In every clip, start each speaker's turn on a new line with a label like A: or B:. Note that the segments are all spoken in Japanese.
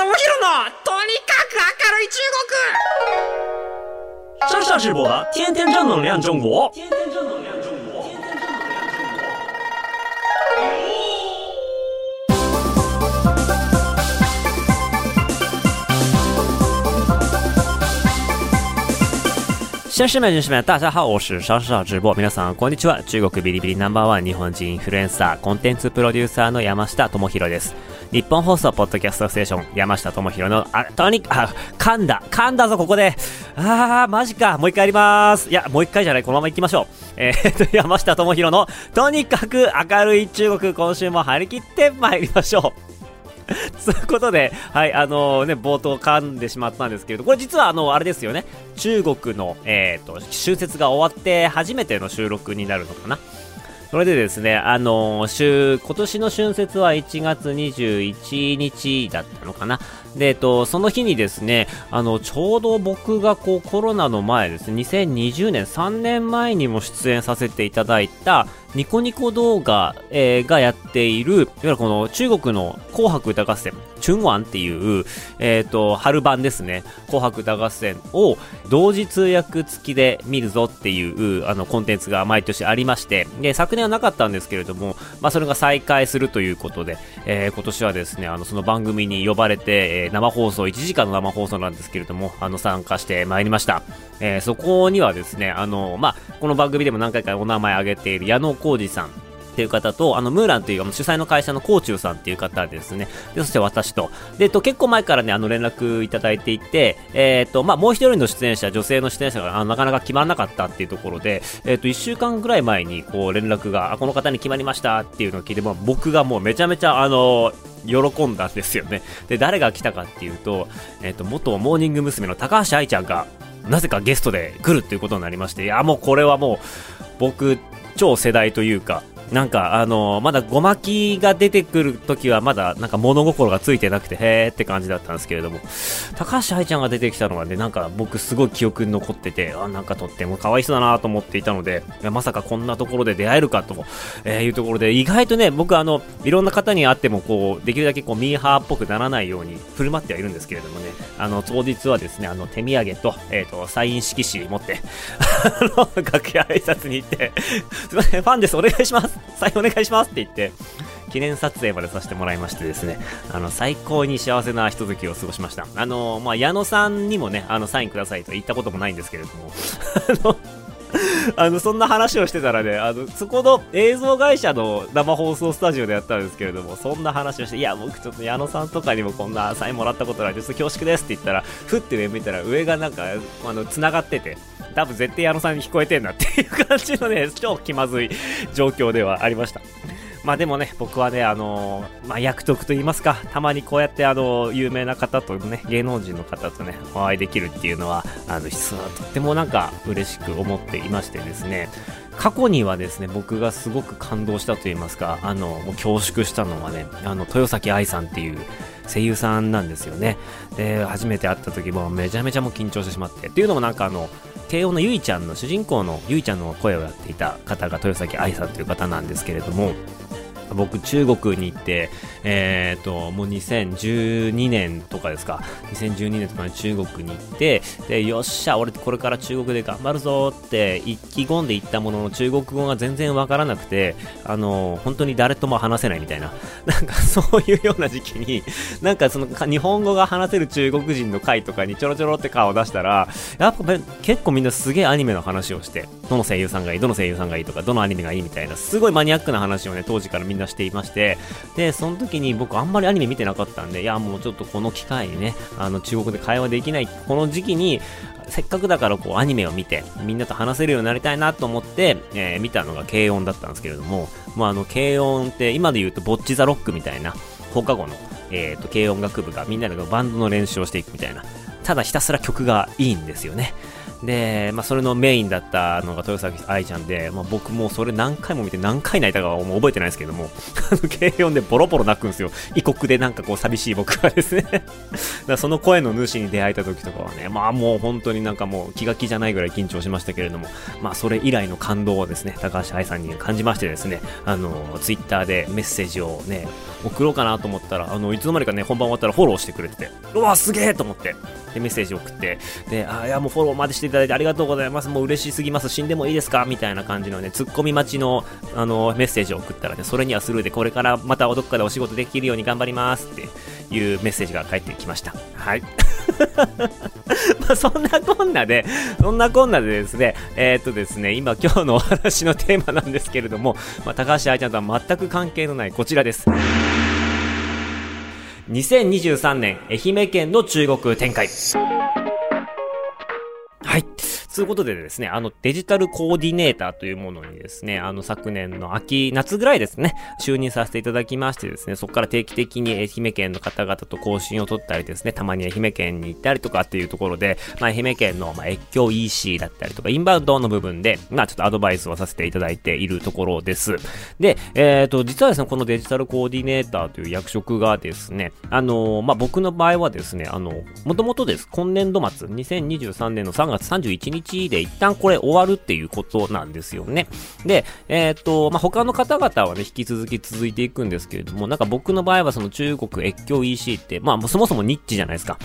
A: 智弘のとにかく明るい中国
B: 上下直播的天天正能量中国。天天正能量中国。先生们、女士们、大家好，我是上上直播。皆さん、こんにちは。中国ビリビリナンバーワン日本人インフルエンサー、コンテンツプロデューサーの山下智博です。日本放送ポッドキャストステーション、山下智博の、あ、とにかく、あ、噛んだ、噛んだぞ、ここで。あー、マジか。もう一回やります。いや、もう一回じゃない、このまま行きましょう。えー、っと、山下智博の、とにかく明るい中国、今週も張り切って参りましょう。ということで、はい、あのね、冒頭噛んでしまったんですけれど、これ実はあの、あれですよね、中国の、えっ、と、春節が終わって初めての収録になるのかな。それでですね、あの週、今年の春節は1月21日だったのかな。で、えっと、その日にですね、あの、ちょうど僕がこうコロナの前ですね、2020年、3年前にも出演させていただいた、ニコニコ動画、えーがやっている、いわゆるこの中国の紅白歌合戦、チュンワンっていう、えっ、と、春版ですね、紅白歌合戦を同時通訳付きで見るぞっていう、あの、コンテンツが毎年ありまして、で、昨年はなかったんですけれども、まあ、それが再開するということで、えー今年はですね、あの、その番組に呼ばれて、えー生放送、1時間の生放送なんですけれども、あの、参加してまいりました。えーそこにはですね、あの、まあ、この番組でも何回かお名前挙げている矢野浩二さん、っていう方と、あの、ムーランという主催の会社のコーチューさんっていう方ですね。で、そして私と。で、と、結構前からね、あの、連絡いただいていて、えっと、まあ、もう一人の出演者、女性の出演者があなかなか決まらなかったっていうところで、えっと、一週間ぐらい前に、こう、連絡が、あ、この方に決まりましたっていうのを聞いて、まあ、僕がもうめちゃめちゃ、あの、喜んだんですよね。で、誰が来たかっていうと、えっと、元モーニング娘。の高橋愛ちゃんが、なぜかゲストで来るっていうことになりまして、いや、もうこれはもう、僕、超世代というか、なんか、あのまだごまきが出てくるときはまだ、なんか物心がついてなくて、へーって感じだったんですけれども、高橋愛ちゃんが出てきたのはね、なんか僕すごい記憶に残ってて、あ、なんかとっても可愛い人だなと思っていたので、まさかこんなところで出会えるかと、えーいうところで、意外とね、僕あの、いろんな方に会っても、こう、できるだけこう、ミーハーっぽくならないように振る舞ってはいるんですけれどもね、あの、当日はですね、あの、手土産と、えっ、と、サイン色紙持って、あの、楽屋挨拶に行って、すいません、ファンです、お願いします、サインお願いしますって言って、記念撮影までさせてもらいましてですね、あの、最高に幸せなひとときを過ごしました。あの、まあ、矢野さんにもね、あの、サインくださいと言ったこともないんですけれども、あの、あの、そんな話をしてたらね、あの、そこの映像会社の生放送スタジオでやったんですけれども、そんな話をして、いや、僕ちょっと矢野さんとかにもこんなサインもらったことないです、恐縮ですって言ったら、ふって上見たら上がなんか、あの、繋がってて、多分絶対矢野さんに聞こえてんなっていう感じのね、超気まずい状況ではありました。まあでもね、僕はね、あのーまあ役得と言いますか、たまにこうやってあの、有名な方とね、芸能人の方とね、お会いできるっていうのは、あの、実はとってもなんか嬉しく思っていましてですね、過去にはですね、僕がすごく感動したと言いますか、あの、もう恐縮したのはね、あの、豊崎愛さんっていう声優さんなんですよね。で、初めて会った時もめちゃめちゃもう緊張してしまって。っていうのもなんかあの、慶応のゆいちゃんの主人公のゆいちゃんの声をやっていた方が豊崎愛さんという方なんですけれども、僕中国に行って、えー、ともう2012年とかですか。2012年とかに中国に行ってでよっしゃ俺これから中国で頑張るぞって意気込んで行ったものの中国語が全然わからなくてあの本当に誰とも話せないみたいな。なんかそういうような時期に なんかその日本語が話せる中国人の会とかにちょろちょろって顔を出したらやっぱ結構みんなすげえアニメの話をしてどの声優さんがいいどの声優さんがいいとかどのアニメがいいみたいなすごいマニアックな話をね当時からみんなしていましてでその時に僕あんまりアニメ見てなかったんでいやもうちょっとこの機会にねあの中国で会話できないこの時期にせっかくだからこうアニメを見てみんなと話せるようになりたいなと思って、えー見たのが軽音だったんですけれども、まあ、あの軽音って今で言うとボッチザロックみたいな放課後の、えー、と軽音楽部がみんなでバンドの練習をしていくみたいなただひたすら曲がいいんですよね。で、まあ、それのメインだったのが豊崎愛ちゃんで、まあ、僕もそれ何回も見て何回泣いたかはもう覚えてないですけども、あの、軽音でボロボロ泣くんですよ。異国でなんかこう寂しい僕がですねだその声の主に出会えた時とかはね、まあもう本当になんかもう気が気じゃないぐらい緊張しましたけれども、まあそれ以来の感動をですね、高橋愛さんに感じましてですね、あの、ツイッターでメッセージをね、送ろうかなと思ったら、あの、いつの間にかね、本番終わったらフォローしてくれてて、うわ、すげえと思って、で、メッセージ送って、で、あ、いや、もうフォローまでしていただいてありがとうございます。もう嬉しすぎます。死んでもいいですか？みたいな感じのね、ツッコミ待ちの、あの、メッセージを送ったらね、それにはスルーで、これからまたどっかでお仕事できるように頑張りますっていうメッセージが返ってきました。はい。まあ、そんなこんなで、そんなこんなでですね、えー、っとですね、今今日のお話のテーマなんですけれども、まあ、高橋愛ちゃんとは全く関係のないこちらです。2023年愛媛県の中国展開。ということでですね、あのデジタルコーディネーターというものにですね、あの昨年の秋、夏ぐらいですね、就任させていただきましてですね、そこから定期的に愛媛県の方々と更新を取ったりですね、たまに愛媛県に行ったりとかっていうところで、まあ、愛媛県の、まあ、越境 EC だったりとか、インバウンドの部分で、まあちょっとアドバイスをさせていただいているところです。で、えっ、ー、と、実はですね、このデジタルコーディネーターという役職がですね、あのー、まあ僕の場合はですね、あの、もともとです、今年度末、2023年の3月31日で一旦これ終わるっていうことなんですよね。で、えっ、と、まあ、他の方々はね、引き続き続いていくんですけれども、なんか僕の場合はその中国越境 EC って、まあ、そもそもニッチじゃないですか。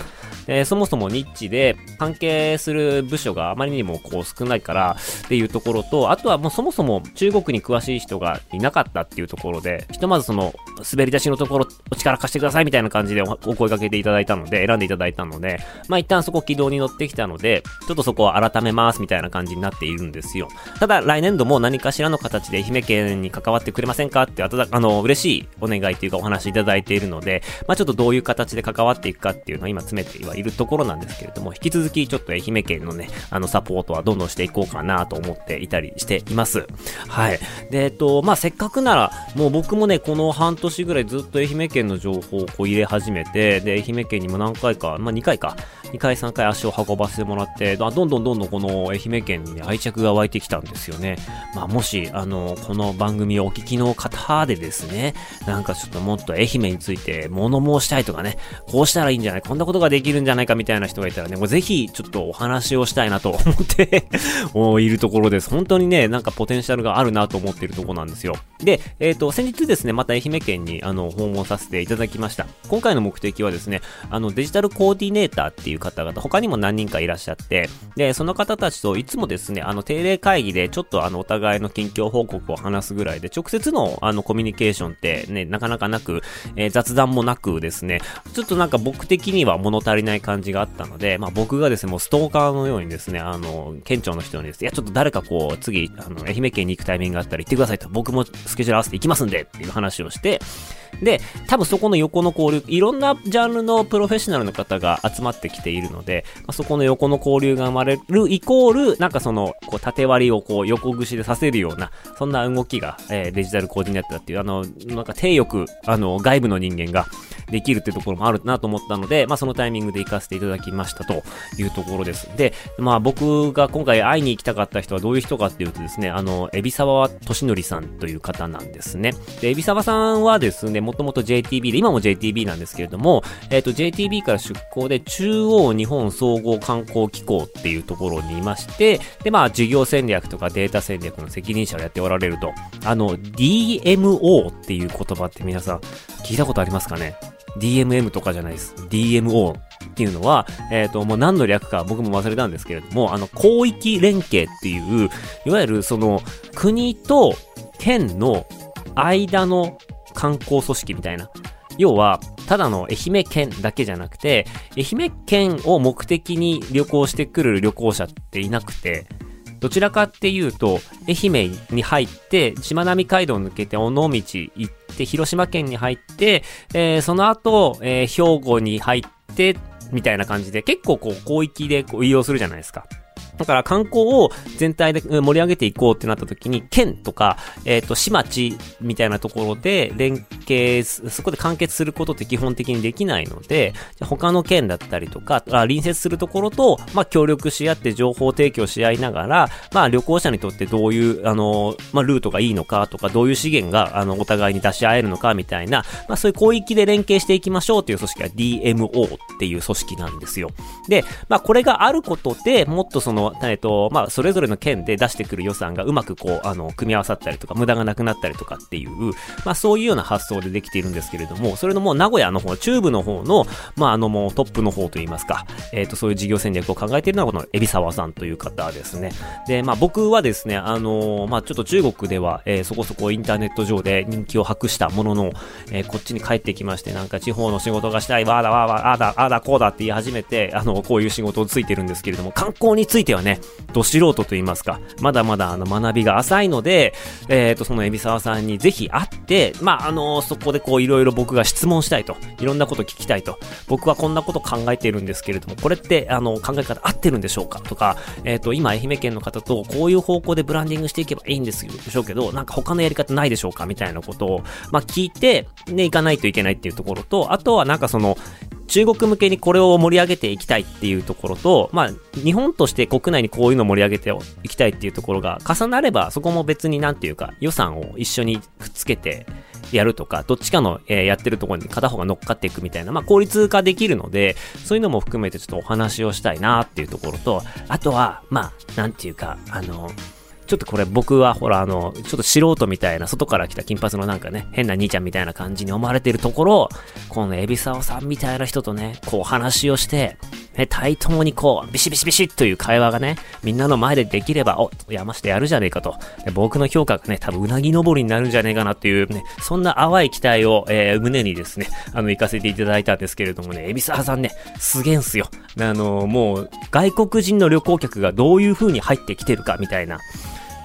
B: えー、そもそもニッチで、関係する部署があまりにもこう少ないからっていうところと、あとはもうそもそも中国に詳しい人がいなかったっていうところで、ひとまずその、滑り出しのところ、お力貸してくださいみたいな感じでお声掛けていただいたので、選んでいただいたので、まあ、一旦そこ軌道に乗ってきたので、ちょっとそこを改めますみたいな感じになっているんですよ。ただ、来年度も何かしらの形で愛媛県に関わってくれませんかって、ああの、嬉しいお願いというかお話いただいているので、まあ、ちょっとどういう形で関わっていくかっていうのを今詰めてはいるところなんですけれども、引き続きちょっと愛媛県のね、あの、サポートはどんどんしていこうかなと思っていたりしています。はい。で、えっと、まあ、せっかくなら、もう僕もね、この半年ぐらいずっと愛媛県の情報をこう入れ始めて、で、愛媛県にも何回か、まあ、2回か、2回3回足を運ばせてもらって、どんどんどんどんこの愛媛県にね、愛着が湧いてきたんですよね。まあ、もし、あの、この番組をお聞きの方でですね、なんかちょっともっと愛媛について物申したいとかね、こうしたらいいんじゃないこんなことができるんじゃないかみたいな人がいたらね、もうぜひちょっとお話をしたいなと思って いるところです。本当にね、なんかポテンシャルがあるなと思っているところなんですよ。で、えっ、ー、と、先日ですね、また愛媛県にあの訪問させていただきました。今回の目的はですね、あのデジタルコーディネーターっていう方々、他にも何人かいらっしゃって、で、その方方たちといつもですね、あの定例会議でちょっとあのお互いの近況報告を話すぐらいで、直接のあのコミュニケーションってね、なかなかなく、えー、雑談もなくですね、ちょっとなんか僕的には物足りない感じがあったので、まあ僕がですね、もうストーカーのようにですね、あの、県庁の人にですね、いやちょっと誰かこう、次、あの、愛媛県に行くタイミングがあったら行ってくださいと、僕もスケジュール合わせて行きますんでっていう話をして、で、多分そこの横の交流、いろんなジャンルのプロフェッショナルの方が集まってきているので、まあ、そこの横の交流が生まれるイコール、なんかその、こう、縦割りをこう、横串でさせるような、そんな動きが、えー、デジタルコーディネーターっていう、あの、なんか低欲、あの、外部の人間ができるっていうところもあるなと思ったので、まあ、そのタイミングで行かせていただきましたというところです。で、まあ、僕が今回会いに行きたかった人はどういう人かっていうとですね、あの、エビサワ俊則さんという方なんですね。で、エビサワさんはですね、もともと JTB で、今も JTB なんですけれども、えっ、ー、と、JTB から出向で中央日本総合観光機構っていうところにいまして、で、まあ、事業戦略とかデータ戦略の責任者をやっておられると、あの、DMO っていう言葉って皆さん聞いたことありますかね？DMM とかじゃないです。DMO っていうのは、えっ、ー、と、もう何の略か僕も忘れたんですけれども、あの、広域連携っていう、いわゆるその、国と県の間の観光組織みたいな。要は、ただの愛媛県だけじゃなくて、愛媛県を目的に旅行してくる旅行者っていなくて、どちらかっていうと、愛媛に入って、しまなみ海道を抜けて尾道行って、広島県に入って、えー、その後、えー、兵庫に入って、みたいな感じで、結構こう、広域でこう移動するじゃないですか。だから観光を全体で盛り上げていこうってなった時に、県とか、えっ、ー、と、市町みたいなところで連携、そこで完結することって基本的にできないので、他の県だったりとか、隣接するところと、まあ、協力し合って情報提供し合いながら、まあ、旅行者にとってどういう、あの、まあ、ルートがいいのかとか、どういう資源が、あの、お互いに出し合えるのかみたいな、まあ、そういう広域で連携していきましょうという組織が DMO っていう組織なんですよ。で、まあ、これがあることで、もっとその、えっと、まあ、それぞれの県で出してくる予算がうまくこう、あの、組み合わさったりとか、無駄がなくなったりとかっていう、まあ、そういうような発想でできているんですけれども、それのもう名古屋の方、中部の方の、まあ、あのもうトップの方といいますか、えっ、ー、と、そういう事業戦略を考えているのはこの海老沢さんという方ですね。で、まあ、僕はですね、あの、まあ、ちょっと中国では、えー、そこそこインターネット上で人気を博したものの、えこっちに帰ってきまして、なんか地方の仕事がしたい、わーだわーわー、あーだ、あーだ、こうだって言い始めて、あの、こういう仕事をついてるんですけれども、観光についてははね、ど素人と言いますか、まだまだあの学びが浅いので、えっ、ー、と、その海老沢さんにぜひ会って、まあ、あの、そこでこういろいろ僕が質問したいと、いろんなこと聞きたいと、僕はこんなこと考えているんですけれども、これって、あの、考え方合ってるんでしょうかとか、えっ、ー、と、今愛媛県の方とこういう方向でブランディングしていけばいいんですでしょうけど、なんか他のやり方ないでしょうかみたいなことを、まあ、聞いて、ね、行かないといけないっていうところと、あとはなんかその、中国向けにこれを盛り上げていきたいっていうところと、まあ、日本として国内にこういうのを盛り上げていきたいっていうところが重なれば、そこも別になんていうか、予算を一緒にくっつけてやるとか、どっちかの、えー、やってるところに片方が乗っかっていくみたいな、まあ、効率化できるので、そういうのも含めてちょっとお話をしたいなっていうところと、あとは、まあ、なんていうか、あの、ちょっとこれ僕はほらあの、ちょっと素人みたいな、外から来た金髪のなんかね、変な兄ちゃんみたいな感じに思われてるところ、このエビサオさんみたいな人とね、こう話をして、ね、対等にこう、ビシビシビシという会話がね、みんなの前でできれば、お、山してやるじゃねえかと。僕の評価がね、多分うなぎ登りになるんじゃねえかなっていうね、そんな淡い期待を、えー、胸にですね、あの、行かせていただいたんですけれどもね、エビサーさんね、すげえんすよ。あの、もう、外国人の旅行客がどういう風に入ってきてるかみたいな、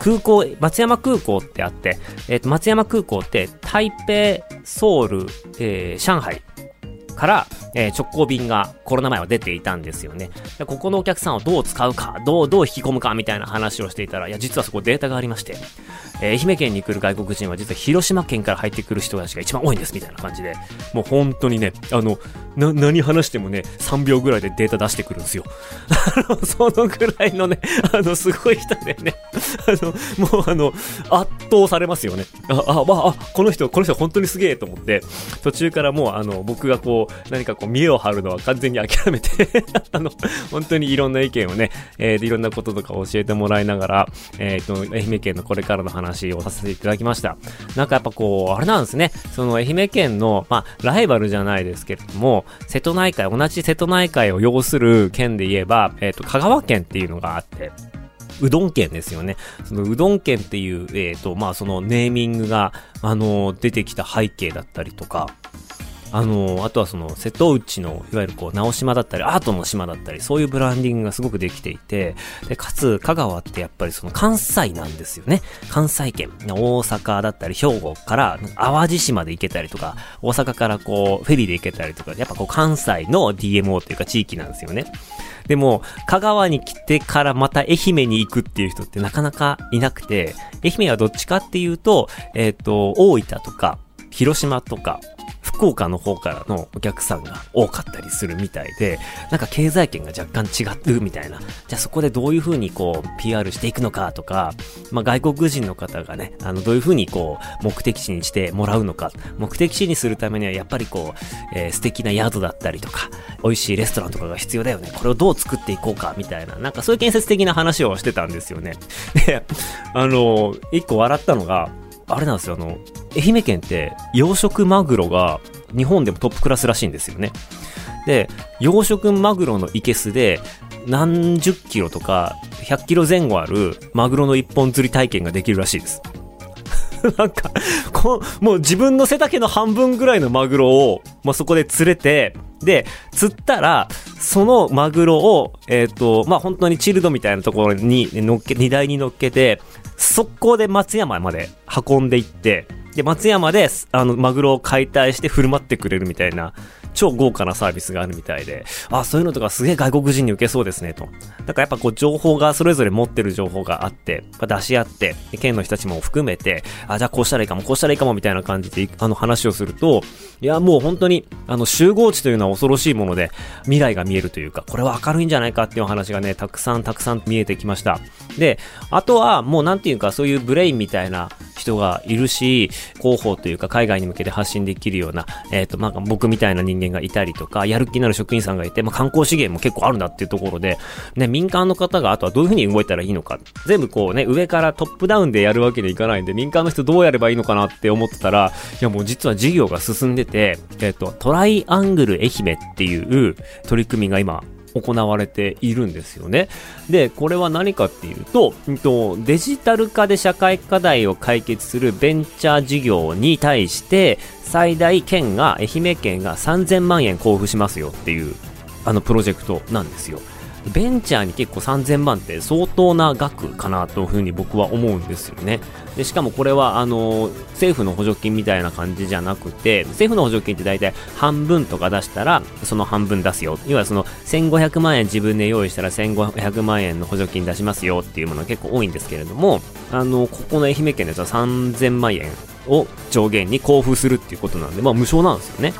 B: 空港、松山空港ってあって、えっ、ー、と、松山空港って、台北、ソウル、えー、上海から、えー、直行便がコロナ前は出ていたんですよね。でここのお客さんをどう使うか、どう、どう引き込むかみたいな話をしていたら、いや、実はそこデータがありまして、えー、愛媛県に来る外国人は実は広島県から入ってくる人たちが一番多いんですみたいな感じで、もう本当にね、あの、な、何話してもね、3秒ぐらいでデータ出してくるんですよ。あの、そのぐらいのね、あの、すごい人でね、あの、もうあの、圧倒されますよね。あ、あ、あ、あ、この人、この人本当にすげえと思って、途中からもうあの、僕がこう、何かこう、見栄を張るのは完全に諦めてあの、本当にいろんな意見をね、えー、いろんなこととか教えてもらいながら、えっ、ー、と、愛媛県のこれからの話をさせていただきました。なんかやっぱこう、あれなんですね、その愛媛県の、まあ、ライバルじゃないですけれども、瀬戸内海、同じ瀬戸内海を要する県で言えば、えっ、ー、と、香川県っていうのがあって、うどん県ですよね。そのうどん県っていう、えっ、ー、と、まあ、そのネーミングが、あの、出てきた背景だったりとか、あの、あとはその、瀬戸内の、いわゆるこう、直島だったり、アートの島だったり、そういうブランディングがすごくできていて、で、かつ、香川ってやっぱりその関西なんですよね。関西圏。大阪だったり、兵庫から、淡路島で行けたりとか、大阪からこう、フェリーで行けたりとか、やっぱこう、関西の DMO っていうか地域なんですよね。でも、香川に来てからまた愛媛に行くっていう人ってなかなかいなくて、愛媛はどっちかっていうと、えっ、ー、と、大分とか、広島とか、福岡の方からのお客さんが多かったりするみたいで、なんか経済圏が若干違うみたいな。じゃあそこでどういう風にこう PR していくのかとか、まあ外国人の方がね、あのどういう風にこう目的地にしてもらうのか。目的地にするためにはやっぱりこう、えー、素敵な宿だったりとか、美味しいレストランとかが必要だよね。これをどう作っていこうかみたいな、なんかそういう建設的な話をしてたんですよね。で、あの、一個笑ったのが、あれなんですよ、あの、愛媛県って養殖マグロが日本でもトップクラスらしいんですよね。で、養殖マグロのイケスで何十キロとか100キロ前後あるマグロの一本釣り体験ができるらしいです。なんかこもう自分の背丈の半分ぐらいのマグロを、まあ、そこで釣れて、で、釣ったら、そのマグロを、えっ、ー、と、まあ、本当にチルドみたいなところに乗っけ、荷台に乗っけて、速攻で松山まで運んでいって、で、松山で、あの、マグロを解体して振る舞ってくれるみたいな、超豪華なサービスがあるみたいで、あ、そういうのとかすげえ外国人に受けそうですね、と。だからやっぱこう情報が、それぞれ持ってる情報があって、出し合って、県の人たちも含めて、あ、じゃあこうしたらいいかも、こうしたらいいかも、みたいな感じで、あの話をすると、いや、もう本当に、あの、集合値というのは恐ろしいもので、未来が見えるというか、これは明るいんじゃないかっていう話がね、たくさんたくさん見えてきました。で、あとは、もうなんていうか、そういうブレインみたいな人がいるし、広報というか、海外に向けて発信できるような、えっ、ー、と、なんか僕みたいな人間がいたりとか、やる気のある職員さんがいて、まあ、観光資源も結構あるんだっていうところで、ね、民間の方があとはどういうふうに動いたらいいのか、全部こうね、上からトップダウンでやるわけにいかないんで、民間の人どうやればいいのかなって思ってたら、いやもう実は事業が進んでて、えっ、と、トライアングル愛媛っていう取り組みが今、行われているんですよね。で、これは何かっていうと、デジタル化で社会課題を解決するベンチャー事業に対して、最大県が、愛媛県が3000万円交付しますよっていう、あのプロジェクトなんですよ。ベンチャーに結構3000万って相当な額かなというふうに僕は思うんですよね。で、しかもこれは、あの、政府の補助金みたいな感じじゃなくて、政府の補助金って大体半分とか出したら、その半分出すよ。要はその、1500万円自分で用意したら1500万円の補助金出しますよっていうものが結構多いんですけれども、あの、ここの愛媛県のやつは3000万円を上限に交付するっていうことなんで、まあ無償なんですよね。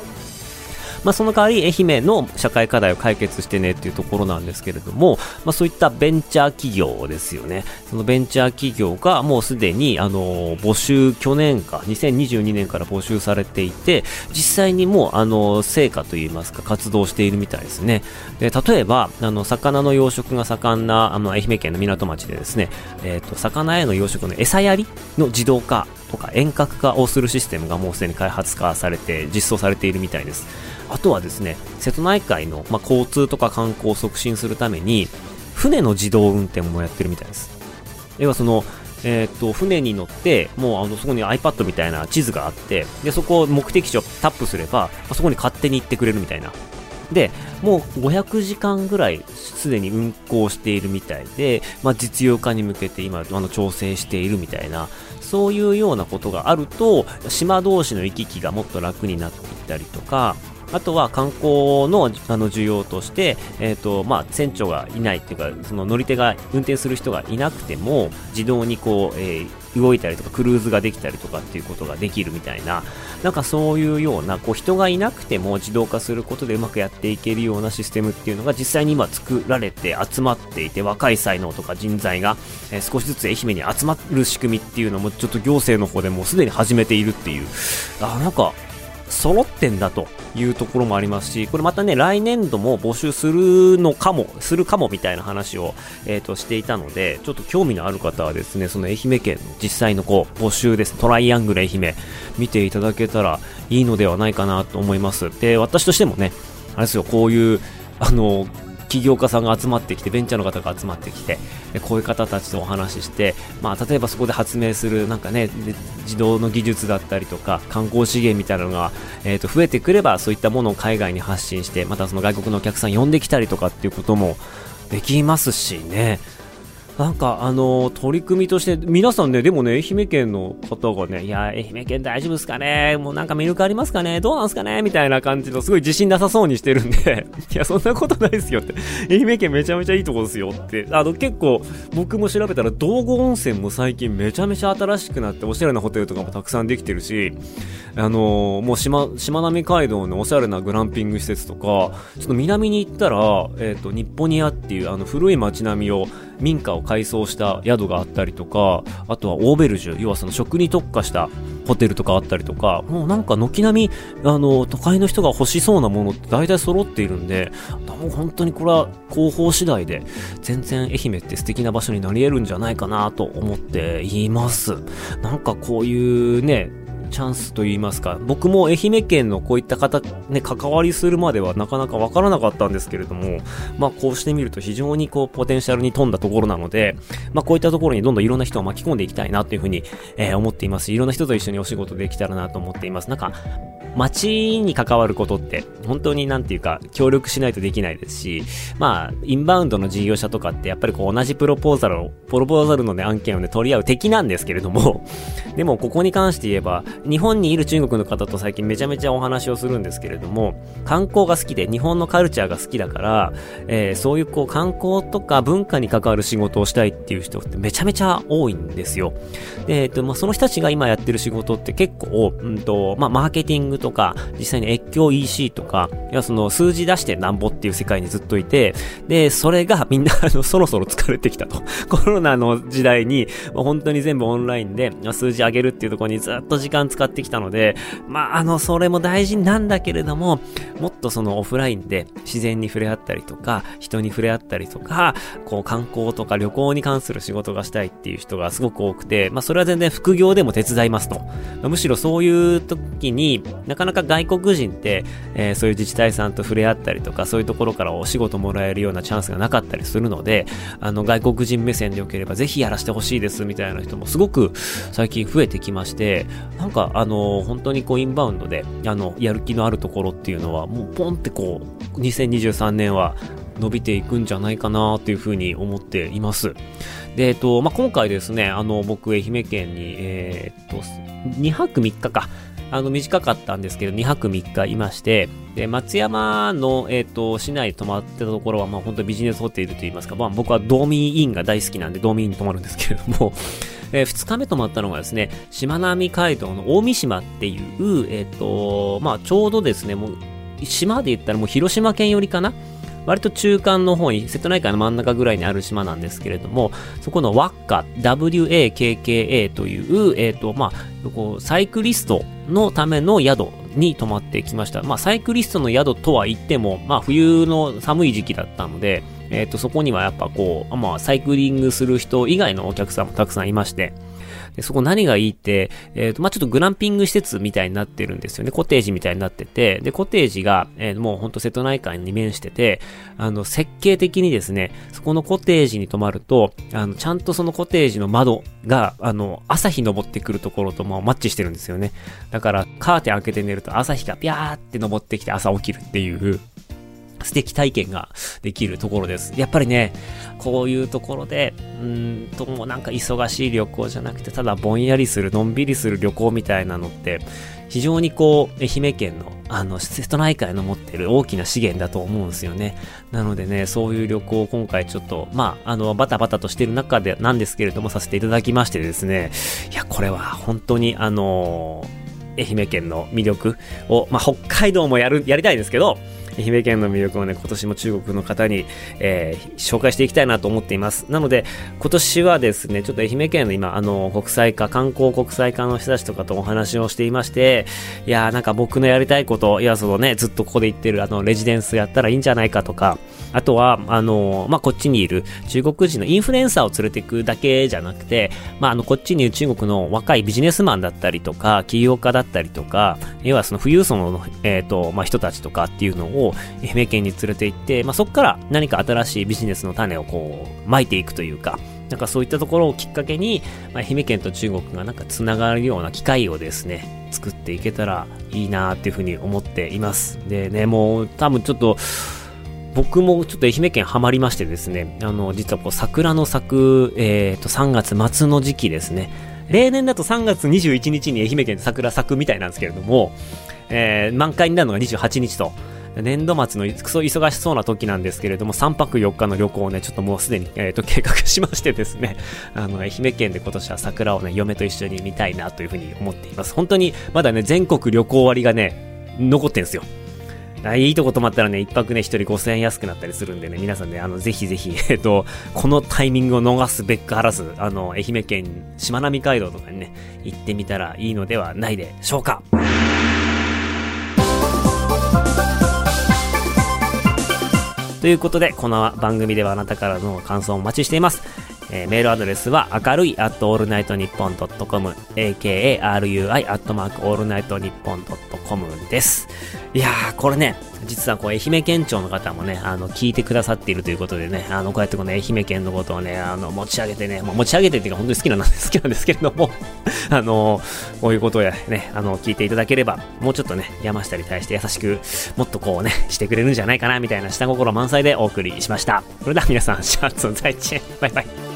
B: まあ、その代わり愛媛の社会課題を解決してねっていうところなんですけれども、まあ、そういったベンチャー企業ですよね。そのベンチャー企業がもうすでに、あの、募集、去年か、2022年から募集されていて、実際にもう、あの、成果といいますか、活動しているみたいですね。で、例えば、あの、魚の養殖が盛んな、あの、愛媛県の港町でですね、えっ、ー、と、魚への養殖の餌やりの自動化とか遠隔化をするシステムがもうすでに開発化されて実装されているみたいです。あとはですね、瀬戸内海の、まあ、交通とか観光を促進するために、船の自動運転もやってるみたいです。要はその、えー、っと、船に乗って、もうあの、そこに iPad みたいな地図があって、で、そこを目的地をタップすれば、そこに勝手に行ってくれるみたいな。で、もう500時間ぐらいすでに運行しているみたいで、まあ、実用化に向けて今、あの、調整しているみたいな、そういうようなことがあると、島同士の行き来がもっと楽になっていったりとか、あとは観光のあの需要として、えっ、ー、と、まあ、船長がいないっていうか、その乗り手が運転する人がいなくても、自動にこう、えー、動いたりとか、クルーズができたりとかっていうことができるみたいな、なんかそういうような、こう、人がいなくても自動化することでうまくやっていけるようなシステムっていうのが実際に今作られて集まっていて、若い才能とか人材が、えー、少しずつ愛媛に集まる仕組みっていうのも、ちょっと行政の方でもうすでに始めているっていう、あ、なんか、揃ってんだというところもありますし、これまたね、来年度も募集するのかも、するかもみたいな話を、えー、としていたので、ちょっと興味のある方はですね、その愛媛県の実際のこう、募集です、トライアングル愛媛、見ていただけたらいいのではないかなと思います。で、私としてもね、あれですよ、こういう、あの、起業家さんが集まってきて、ベンチャーの方が集まってきて、こういう方たちとお話しして、まあ、例えばそこで発明する、なんかね、自動の技術だったりとか、観光資源みたいなのが、えっ、ー、と、増えてくれば、そういったものを海外に発信して、またその外国のお客さん呼んできたりとかっていうこともできますしね。なんか、あの、取り組みとして、皆さんね、でもね、愛媛県の方がね、いや、愛媛県大丈夫ですかね？もうなんか魅力ありますかね？どうなんすかね？みたいな感じの、すごい自信なさそうにしてるんで いや、そんなことないですよって。愛媛県めちゃめちゃいいとこですよって。あの、結構、僕も調べたら、道後温泉も最近めちゃめちゃ新しくなって、おしゃれなホテルとかもたくさんできてるし、あの、もう島、しまなみ海道のおしゃれなグランピング施設とか、ちょっと南に行ったら、えっ、ー、と、日本にあっていう、あの、古い街並みを、民家を改装した宿があったりとか、あとはオーベルジュ、要はその食に特化したホテルとかあったりとか、もうなんか軒並み、あの、都会の人が欲しそうなものって大体揃っているんで、もう本当にこれは広報次第で、全然愛媛って素敵な場所になり得るんじゃないかなと思っています。なんかこういうね、チャンスと言いますか、僕も愛媛県のこういった方、ね、関わりするまではなかなかわからなかったんですけれども、まあこうしてみると非常にこうポテンシャルに富んだところなので、まあこういったところにどんどんいろんな人を巻き込んでいきたいなというふうに、えー、思っていますし、いろんな人と一緒にお仕事できたらなと思っています。なんか、街に関わることって、本当になんていうか、協力しないとできないですし、まあ、インバウンドの事業者とかって、やっぱりこう同じプロポーザルを、プロポーザルのね、案件をね、取り合う敵なんですけれども、でもここに関して言えば、日本にいる中国の方と最近めちゃめちゃお話をするんですけれども、観光が好きで日本のカルチャーが好きだから、えー、そういうこう観光とか文化に関わる仕事をしたいっていう人ってめちゃめちゃ多いんですよ。で、えっ、ー、と、まあ、その人たちが今やってる仕事って結構、うんと、まあ、マーケティングとか、実際に越境 EC とか、いや、その数字出してなんぼっていう世界にずっといて、で、それが みんなあの、そろそろ疲れてきたと。コロナの時代に、まあ、本当に全部オンラインで、数字上げるっていうところにずっと時間使ってきたので、まあ、あの、それも大事なんだけれども、もっとそのオフラインで自然に触れ合ったりとか、人に触れ合ったりとか、こう観光とか旅行に関する仕事がしたいっていう人がすごく多くて、まあそれは全然副業でも手伝いますと。むしろそういう時になかなか外国人って、えー、そういう自治体さんと触れ合ったりとか、そういうところからお仕事もらえるようなチャンスがなかったりするので、あの外国人目線でよければぜひやらせてほしいですみたいな人もすごく最近増えてきまして、なんかあの本当にこうインバウンドで、あの、やる気のあるところっていうのはもうポンってこう、2023年は伸びていくんじゃないかなというふうに思っています。で、えっと、まあ、今回ですね、あの、僕、愛媛県に、えー、っと、2泊3日か、あの、短かったんですけど、2泊3日いまして、で、松山の、えっ、と、市内泊まってたところは、まあ、本当ビジネスホテルといいますか、まあ、僕はドーミーインが大好きなんで、ドーミーインに泊まるんですけれども、えー、2日目泊まったのがですね、しまなみ海道の大三島っていう、えっ、と、まあ、ちょうどですね、もう、島で言ったらもう広島県寄りかな？割と中間の方に、瀬戸内海の真ん中ぐらいにある島なんですけれども、そこのワッカ、WAKKA という、えっ、ー、と、まあ、こう、サイクリストのための宿に泊まってきました。まあ、サイクリストの宿とは言っても、まあ、冬の寒い時期だったので、えっ、ー、と、そこにはやっぱこう、まあ、サイクリングする人以外のお客さんもたくさんいまして、でそこ何がいいって、えっ、ー、と、まあ、ちょっとグランピング施設みたいになってるんですよね。コテージみたいになってて、で、コテージが、えー、もうほんと瀬戸内海に面してて、あの、設計的にですね、そこのコテージに泊まると、あの、ちゃんとそのコテージの窓が、あの、朝日昇ってくるところともマッチしてるんですよね。だから、カーテン開けて寝ると朝日がピャーって昇ってきて朝起きるっていう、素敵体験ができるところです。やっぱりね、こういうところで、うんともうなんか忙しい旅行じゃなくて、ただぼんやりする、のんびりする旅行みたいなのって、非常にこう、愛媛県の、あの、瀬戸内海の持ってる大きな資源だと思うんですよね。なのでね、そういう旅行を今回ちょっと、まあ、あの、バタバタとしてる中でなんですけれども、させていただきましてですね、いや、これは本当に、あの愛媛県の魅力を、まあ、北海道もやる、やりたいですけど、愛媛県の魅力をね、今年も中国の方に、えー、紹介していきたいなと思っています。なので、今年はですね、ちょっと愛媛県の今、あの、国際化、観光国際化の人たちとかとお話をしていまして、いやーなんか僕のやりたいこと、いや、そのね、ずっとここで言ってる、あの、レジデンスやったらいいんじゃないかとか、あとは、あの、まあ、こっちにいる中国人のインフルエンサーを連れていくだけじゃなくて、まあ、あの、こっちにいる中国の若いビジネスマンだったりとか、起業家だったりとか、要はその富裕層の、えっ、ー、と、まあ、人たちとかっていうのを愛媛県に連れて行って、まあ、そこから何か新しいビジネスの種をこう、巻いていくというか、なんかそういったところをきっかけに、まあ、愛媛県と中国がなんかつながるような機会をですね、作っていけたらいいなっていうふうに思っています。でね、もう多分ちょっと、僕もちょっと愛媛県ハマりましてですね、あの、実はこう桜の咲く、えっ、ー、と、3月末の時期ですね。例年だと3月21日に愛媛県で桜咲くみたいなんですけれども、えー、満開になるのが28日と。年度末のクソ忙しそうな時なんですけれども、3泊4日の旅行をね、ちょっともうすでに、え、ー、と、計画しましてですね、あの、愛媛県で今年は桜をね、嫁と一緒に見たいなというふうに思っています。本当に、まだね、全国旅行割がね、残ってんですよ。あいいとこ泊まったらね、一泊ね、一人5000円安くなったりするんでね、皆さんね、あの、ぜひぜひ、えっと、このタイミングを逃すべからず、あの、愛媛県、しまなみ海道とかにね、行ってみたらいいのではないでしょうか。ということで、この番組ではあなたからの感想をお待ちしています。えー、メールアドレスは、明るい、アットオールナイトニッポンドットコム、akarui、アットマークオールナイトニッポンドットコムです。いやー、これね、実はこう、愛媛県庁の方もね、あの、聞いてくださっているということでね、あの、こうやってこの愛媛県のことをね、あの、持ち上げてね、まあ、持ち上げてっていうか本当に好きなんです、好きなんですけれども、あの、こういうことをね、あの、聞いていただければ、もうちょっとね、山下に対して優しく、もっとこうね、してくれるんじゃないかな、みたいな下心満載でお送りしました。それでは皆さん、シャツの在地バイバイ。